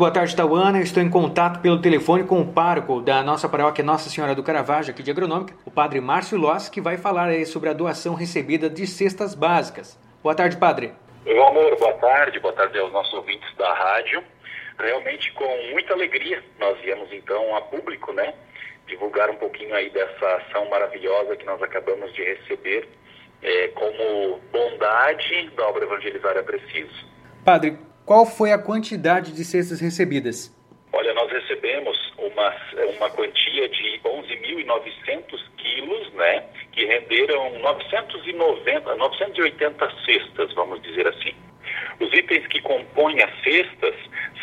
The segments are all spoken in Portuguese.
Boa tarde, Tauana. estou em contato pelo telefone com o pároco da nossa paróquia Nossa Senhora do Caravaggio, aqui de Agronômica, o padre Márcio Loss, que vai falar aí sobre a doação recebida de cestas básicas. Boa tarde, padre. Meu amor, boa tarde. Boa tarde aos nossos ouvintes da rádio. Realmente com muita alegria nós viemos então a público, né, divulgar um pouquinho aí dessa ação maravilhosa que nós acabamos de receber é, como bondade da obra Evangelizar é Preciso. Padre, qual foi a quantidade de cestas recebidas? Olha, nós recebemos uma, uma quantia de 11.900 quilos, né, que renderam 990, 980 cestas, vamos dizer assim. Os itens que compõem as cestas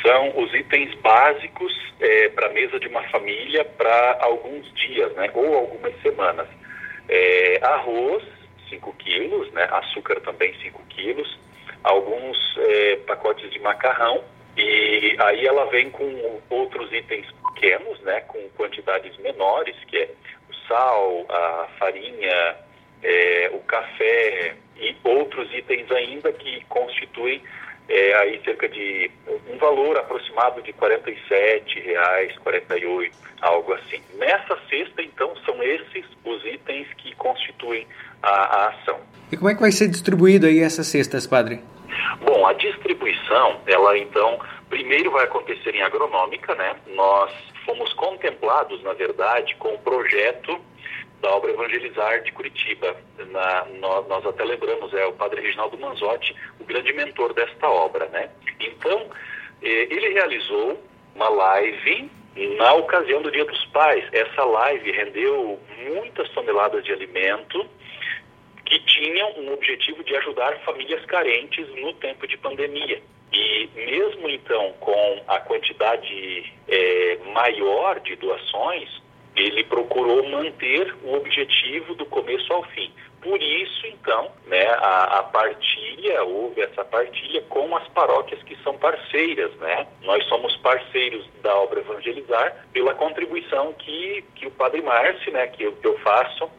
são os itens básicos é, para a mesa de uma família para alguns dias, né, ou algumas semanas. É, arroz, 5 quilos, né, açúcar também 5 quilos, alguns é, pacotes de macarrão e aí ela vem com outros itens pequenos, né, com quantidades menores, que é o sal, a farinha, é, o café e outros itens ainda que constituem é, aí cerca de um valor aproximado de R$ reais, 48, algo assim. Nessa cesta, então, são esses os itens que constituem a, a ação. E como é que vai ser distribuído aí essas cestas, padre? Bom, a distribuição, ela então, primeiro vai acontecer em agronômica, né? Nós fomos contemplados, na verdade, com o projeto da obra Evangelizar de Curitiba. Na, nós, nós, até lembramos, é o padre Reginaldo Manzotti, o grande mentor desta obra, né? Então, eh, ele realizou uma live na ocasião do Dia dos Pais. Essa live rendeu muitas toneladas de alimento, que tinham um objetivo de ajudar famílias carentes no tempo de pandemia. E mesmo então com a quantidade é, maior de doações, ele procurou manter o objetivo do começo ao fim. Por isso, então, né, a, a, partilha, houve essa partilha com as paróquias que são parceiras, né? Nós somos parceiros da obra Evangelizar pela contribuição que, que o Padre Márcio, né, que eu, que eu faço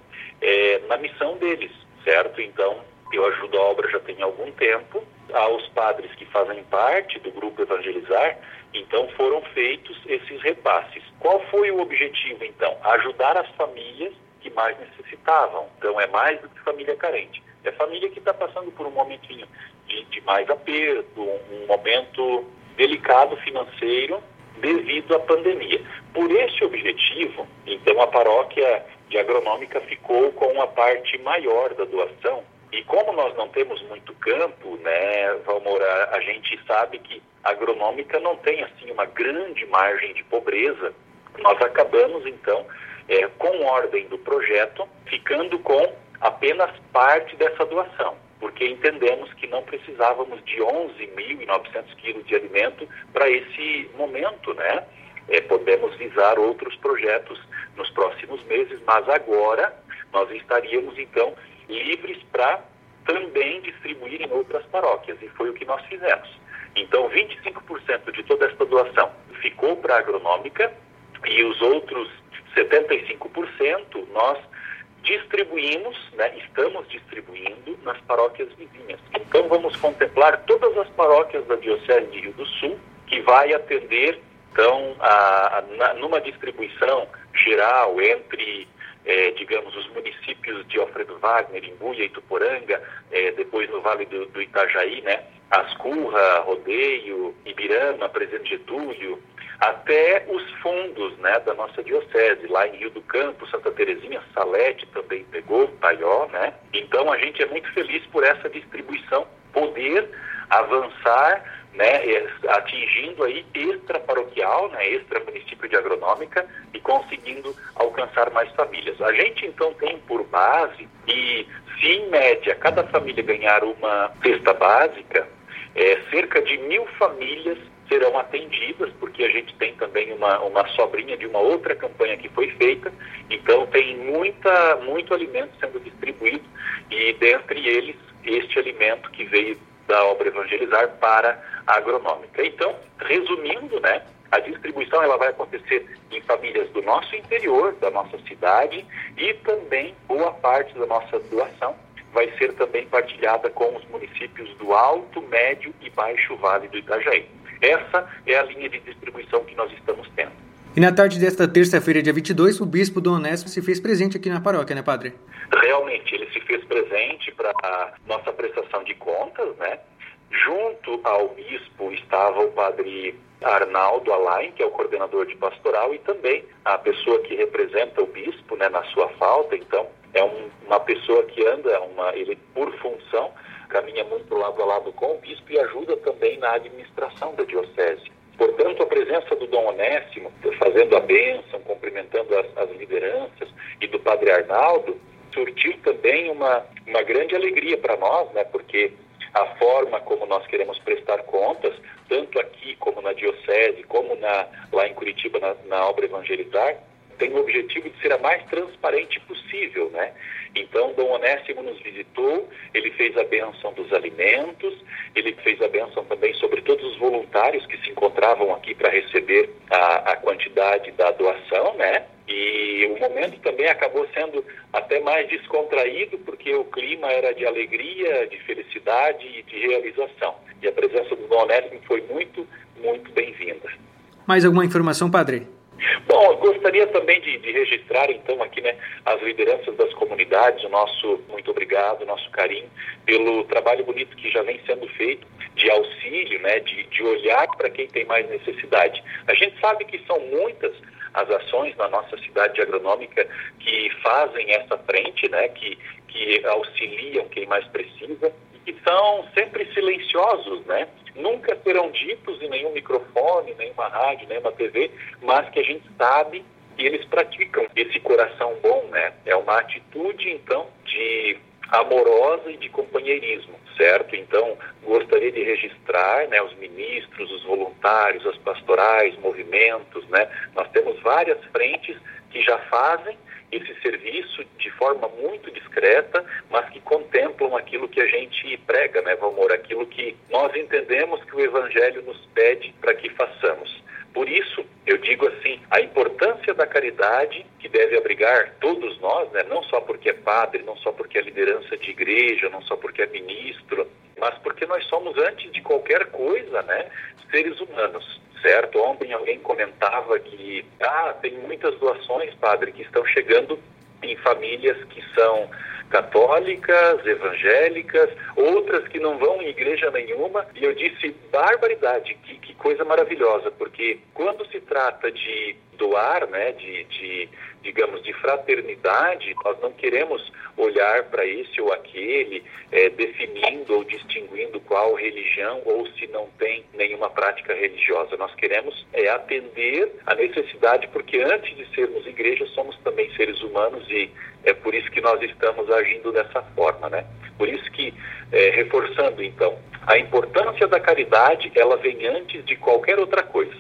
é, na missão deles certo? Então, eu ajudo a obra já tem algum tempo. Aos padres que fazem parte do grupo Evangelizar, então foram feitos esses repasses. Qual foi o objetivo, então? Ajudar as famílias que mais necessitavam. Então, é mais do que família carente. É família que está passando por um momentinho de, de mais aperto, um, um momento delicado financeiro devido à pandemia. Por esse objetivo, então a paróquia de agronômica ficou com uma parte maior da doação. E como nós não temos muito campo, né, Valmor, a, a gente sabe que a agronômica não tem assim uma grande margem de pobreza. Nós acabamos então, é, com ordem do projeto, ficando com apenas parte dessa doação, porque entendemos que não precisávamos de 11.900 quilos de alimento para esse momento, né? É, podemos visar outros projetos nos próximos meses, mas agora nós estaríamos então livres para também distribuir em outras paróquias, e foi o que nós fizemos. Então, 25% de toda esta doação ficou para a agronômica e os outros 75% nós distribuímos, né, estamos distribuindo nas paróquias vizinhas. Então, vamos contemplar todas as paróquias da Diocese de Rio do Sul, que vai atender então, a, a, numa distribuição geral entre, é, digamos, os municípios de Alfredo Wagner, Imbuia e Tuporanga, é, depois no Vale do, do, Itajaí, né, Ascurra, Rodeio, Ibirama, Presidente Getúlio, até os fundos né, da nossa diocese, lá em Rio do Campo, Santa Terezinha, Salete também pegou, Taió, né? Então a gente é muito feliz por essa distribuição, poder avançar né, atingindo aí extra paroquial, né, extra município de agronômica e conseguindo alcançar mais famílias. A gente então tem por base que se em média cada família ganhar uma cesta básica, é, cerca de mil famílias serão atendidas, porque a gente tem também uma, uma sobrinha de uma outra campanha que foi feita, então tem muita, muito alimento sendo distribuído e dentre eles este alimento que veio da obra Evangelizar para a agronômica. Então, resumindo, né, a distribuição ela vai acontecer em famílias do nosso interior, da nossa cidade, e também boa parte da nossa doação vai ser também partilhada com os municípios do Alto, Médio e Baixo Vale do Itajaí. essa é a linha de distribuição que nós estamos tendo. E na tarde desta terça-feira, dia 22, o bispo Dom Onésimo se fez presente aqui na paróquia, né, padre? Realmente, ele se fez presente para nossa prestação de contas, né? Junto ao bispo estava o padre Arnaldo Alain, que é o coordenador de pastoral, e também a pessoa que representa o bispo né, na sua falta. Então, é um, uma pessoa que anda, uma, ele por função, caminha muito lado a lado com o bispo e ajuda também na administração da diocese. Portanto, a presença do Dom Onésimo, fazendo a bênção, cumprimentando as, as lideranças, e do Padre Arnaldo, surtiu também uma, uma grande alegria para nós, né? porque a forma como nós queremos prestar contas, tanto aqui como na Diocese, como na, lá em Curitiba, na, na obra evangelizar, tem o objetivo de ser a mais transparente possível, né? Então, Dom Onésimo nos visitou, ele fez a benção dos alimentos, ele fez a benção também sobre todos os voluntários que se encontravam aqui para receber a, a quantidade da doação, né? E o momento também acabou sendo até mais descontraído, porque o clima era de alegria, de felicidade e de realização. E a presença do Dom Onésimo foi muito, muito bem-vinda. Mais alguma informação, padre? Bom, gostaria também de, de, registrar, então, aqui, né, as lideranças das comunidades, o nosso muito obrigado, o nosso carinho pelo trabalho bonito que já vem sendo feito de auxílio, né, de, de olhar para quem tem mais necessidade. A gente sabe que são muitas as ações na nossa cidade agronômica que fazem essa frente, né, que, que auxiliam quem mais precisa e que são sempre silenciosos, né? nunca serão ditos em nenhum microfone, nenhuma rádio, nenhuma TV, mas que a gente sabe que eles praticam esse coração bom, né? É uma atitude, então, de amorosa e de companheirismo, certo? Então, gostaria de registrar, né, os ministros, os voluntários, as pastorais, movimentos, né? Nós temos várias frentes que já fazem esse serviço de forma muito discreta, mas que contemplam aquilo que a gente prega, né, Valmor? Aquilo que nós entendemos que o Evangelho nos pede para que façamos. Por isso, eu digo assim, a importância da caridade que deve abrigar todos nós, né? não só porque é padre, não só porque é liderança de igreja, não só porque é ministro, mas porque nós somos, antes de qualquer coisa, né, seres humanos certo? Ontem alguém comentava que ah, tem muitas doações, padre, que estão chegando em famílias que são católicas, evangélicas, outras que não vão em igreja nenhuma. E eu disse, barbaridade, que, coisa maravilhosa, porque quando se trata de doar, né, de, de digamos, de fraternidade, nós não queremos olhar para esse ou aquele, é, definindo ou distinguindo qual religião ou se não tem nenhuma prática religiosa. Nós queremos é, atender a necessidade, porque antes de sermos igreja, somos também seres humanos e é por isso que nós estamos agindo dessa forma, né? Por isso que, é, reforçando então, a importância da caridade, ela vem antes de qualquer outra coisa.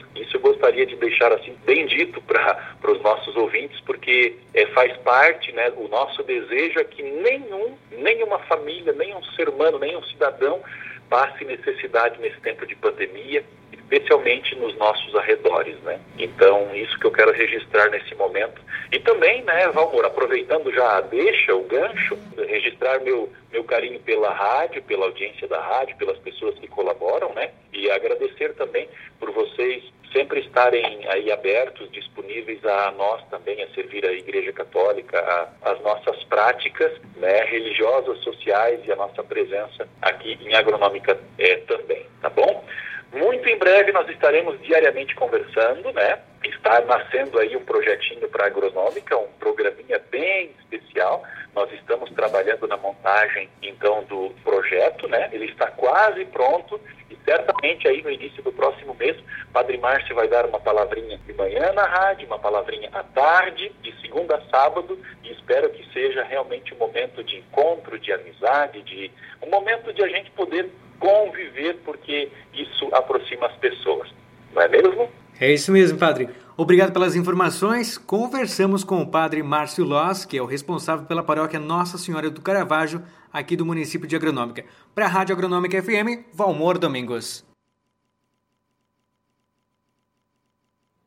Gostaria de deixar assim bem dito para os nossos ouvintes, porque é, faz parte, né, o nosso desejo é que nenhum, nenhuma família, nenhum ser humano, nenhum cidadão passe necessidade nesse tempo de pandemia, especialmente nos nossos arredores, né? Então, isso que eu quero registrar nesse momento. E também, né, Valmor, aproveitando já deixa, o gancho, registrar meu, meu carinho pela rádio, pela audiência da rádio, pelas pessoas que colaboram, né? E agradecer também por vocês sempre estarem aí abertos, disponíveis a nós também, a servir a Igreja Católica, a, as nossas práticas né, religiosas, sociais e a nossa presença aqui em Agronômica é, também, tá bom? Muito em breve nós estaremos diariamente conversando, né? Está nascendo aí um projetinho para agronômica, um programinha bem especial. Nós estamos trabalhando na montagem, então, do projeto, né? Ele está quase pronto certamente aí no início do próximo mês, Padre Márcio vai dar uma palavrinha de manhã na rádio, uma palavrinha à tarde, de segunda a sábado, e espero que seja realmente um momento de encontro, de amizade, de um momento de a gente poder conviver, porque isso aproxima as pessoas. Não é mesmo? É isso mesmo, padre. Obrigado pelas informações. Conversamos com o padre Márcio Loss, que é o responsável pela paróquia Nossa Senhora do Caravaggio, aqui do município de Agronômica. Para a Rádio Agronômica FM, Valmor Domingos.